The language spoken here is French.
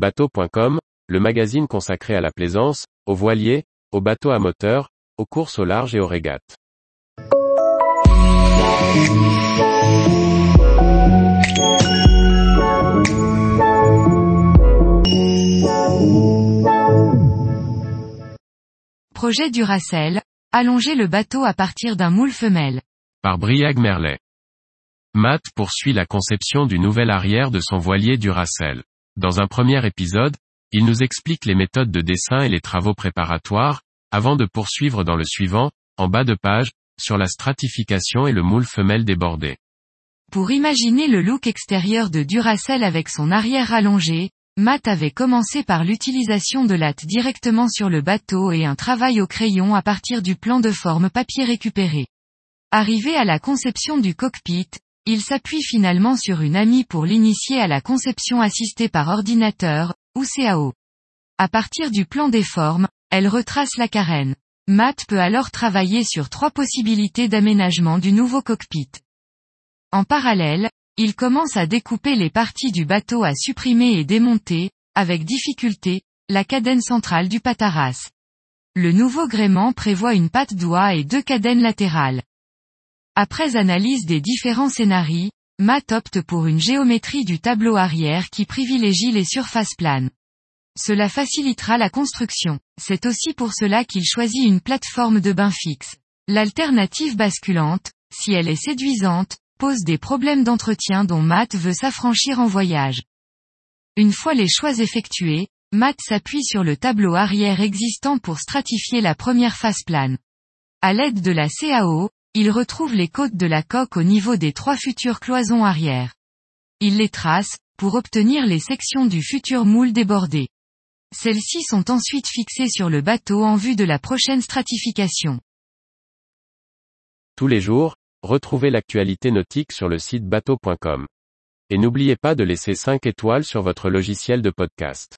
Bateau.com, le magazine consacré à la plaisance, aux voiliers, aux bateaux à moteur, aux courses au large et aux régates. Projet Duracell, allonger le bateau à partir d'un moule femelle. Par Briag Merlet. Matt poursuit la conception du nouvel arrière de son voilier Duracell. Dans un premier épisode, il nous explique les méthodes de dessin et les travaux préparatoires, avant de poursuivre dans le suivant, en bas de page, sur la stratification et le moule femelle débordé. Pour imaginer le look extérieur de Duracell avec son arrière allongé, Matt avait commencé par l'utilisation de lattes directement sur le bateau et un travail au crayon à partir du plan de forme papier récupéré. Arrivé à la conception du cockpit, il s'appuie finalement sur une amie pour l'initier à la conception assistée par ordinateur, ou CAO. À partir du plan des formes, elle retrace la carène. Matt peut alors travailler sur trois possibilités d'aménagement du nouveau cockpit. En parallèle, il commence à découper les parties du bateau à supprimer et démonter, avec difficulté, la cadène centrale du pataras. Le nouveau gréement prévoit une patte doigt et deux cadènes latérales. Après analyse des différents scénarios, Matt opte pour une géométrie du tableau arrière qui privilégie les surfaces planes. Cela facilitera la construction. C'est aussi pour cela qu'il choisit une plateforme de bain fixe. L'alternative basculante, si elle est séduisante, pose des problèmes d'entretien dont Matt veut s'affranchir en voyage. Une fois les choix effectués, Matt s'appuie sur le tableau arrière existant pour stratifier la première face plane. À l'aide de la CAO, il retrouve les côtes de la coque au niveau des trois futures cloisons arrière. Il les trace, pour obtenir les sections du futur moule débordé. Celles-ci sont ensuite fixées sur le bateau en vue de la prochaine stratification. Tous les jours, retrouvez l'actualité nautique sur le site bateau.com. Et n'oubliez pas de laisser 5 étoiles sur votre logiciel de podcast.